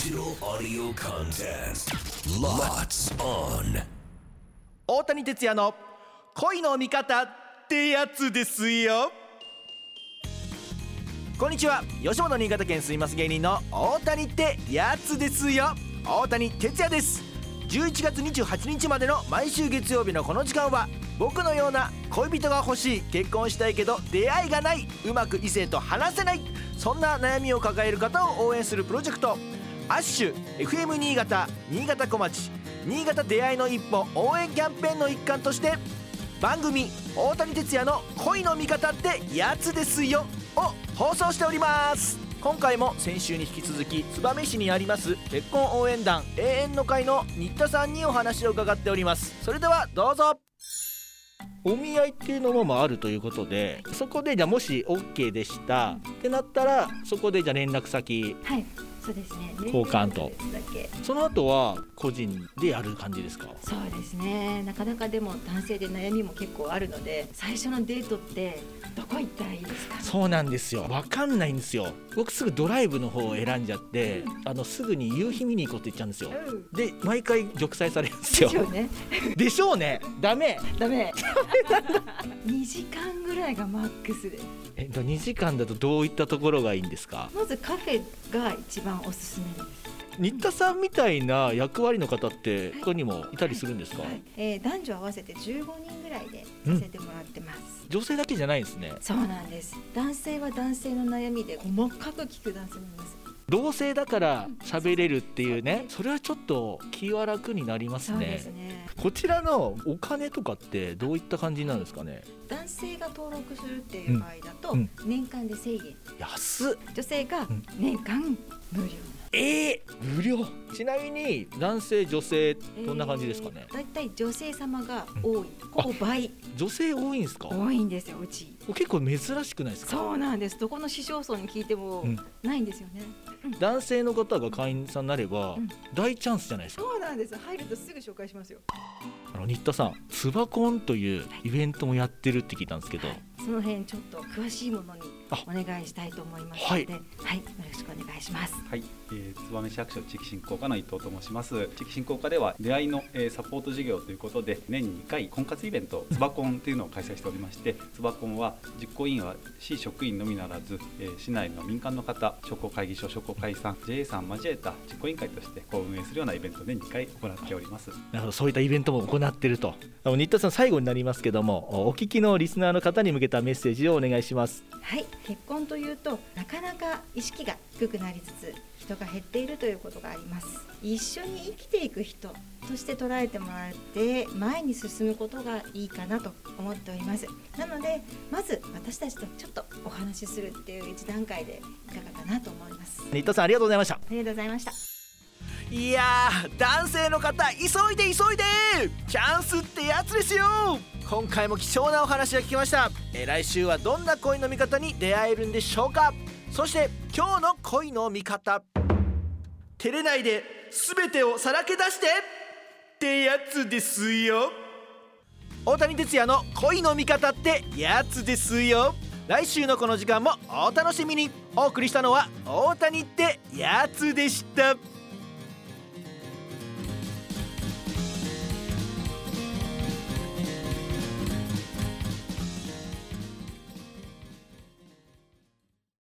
Digital audio contest. Lots on. 大谷哲也の恋の味方ってやつですよ。こんにちは。吉本新潟県住みます芸人の大谷ってやつですよ。大谷哲也です。11月28日までの毎週月曜日のこの時間は僕のような恋人が欲しい結婚したいけど出会いがないうまく異性と話せないそんな悩みを抱える方を応援するプロジェクト。アッシュ FM 新潟新潟小町新潟出会いの一歩応援キャンペーンの一環として番組「大谷哲也の恋の味方ってやつですよ」を放送しております。今回も先週に引き続き燕市にあります結婚応援団永遠の会の新田さんにお話を伺っております。それではどうぞ。お見合いっていうのもまああるということでそこでじゃあもし OK でしたってなったらそこでじゃあ連絡先はい、そうですね。交換と。その後は個人でやる感じですか？そうですね。なかなかでも男性で悩みも結構あるので、最初のデートってどこ行ったらいいですか？そうなんですよわかんないんですよ僕すぐドライブの方を選んじゃってあのすぐに夕日見に行こうって言っちゃうんですようん。で毎回玉砕されるんですよでしょうね。でしょうねダメダメ。2 時間ぐらいがマックスです。えっと2時間だとどういったところがいいんですか？まずカフェが一番おすすめです。新田さんみたいな役割の方って他にもいたりするんですか、はい、えー男女合わせて15人ぐらいでさせてもらってます。女性だけじゃないんですねそうなんです。男性は男性の悩みで細かく聞く男性もいます。同性だから喋れるっていうねそれはちょっと気は楽になりますね。ね。こちらのお金とかってどういった感じなんですかね？男性が登録するっていう場合だと、うん。年間で1000円安っ。女性がん。年間無料えー、無料。ちなみに男性女性どんな感じですかね、だいたい女性様が多い、ほぼ倍。女性多いんですか？多いんですようち。結構珍しくないですか？そうなんです。どこの市町村に聞いてもうん。ないんですよね、男性の方が会員さんになればうん。大チャンスじゃないですか？そうなんです。入るとすぐ紹介しますよ。あの新田さんつばコンというイベントもやってるって聞いたんですけど。その辺ちょっと詳しいものにあお願いしたいと思いますので。はい、よろしくお願いします。はい、えー、燕市役所地域振興課の伊藤と申します。地域振興課では出会いの、えーサポート事業ということで年に2回婚活イベント つばコンというのを開催しておりましてつばコンは実行委員は市職員のみならず、えー市内の民間の方商工会議所商工会さん JA さん交えた実行委員会としてこう運営するようなイベントを年に2回行っております。なるほどそういったイベントも行ってると新田さん最後になりますけどもおお聞きのリスナーの方に向けたメッセージをお願いします。はい、結婚というとなかなか意識が低くなりつつ人が減っているということがあります。一緒に生きていく人として捉えてもらって前に進むことがいいかなと思っております。なのでまず私たちとちょっとお話しするっていう一段階でいかがかなと思います。新田さんありがとうございました。ありがとうございましたいやー男性の方急いで急いでチャンスってやつですよ。今回も貴重なお話が聞きました。え来週はどんな恋の味方に出会えるんでしょうか。そして今日の恋の味方。照れないで全てをさらけ出して。ってやつですよ。大谷哲也の恋の味方ってやつですよ。来週のこの時間もお楽しみに。お送りしたのは大谷ってやつでした。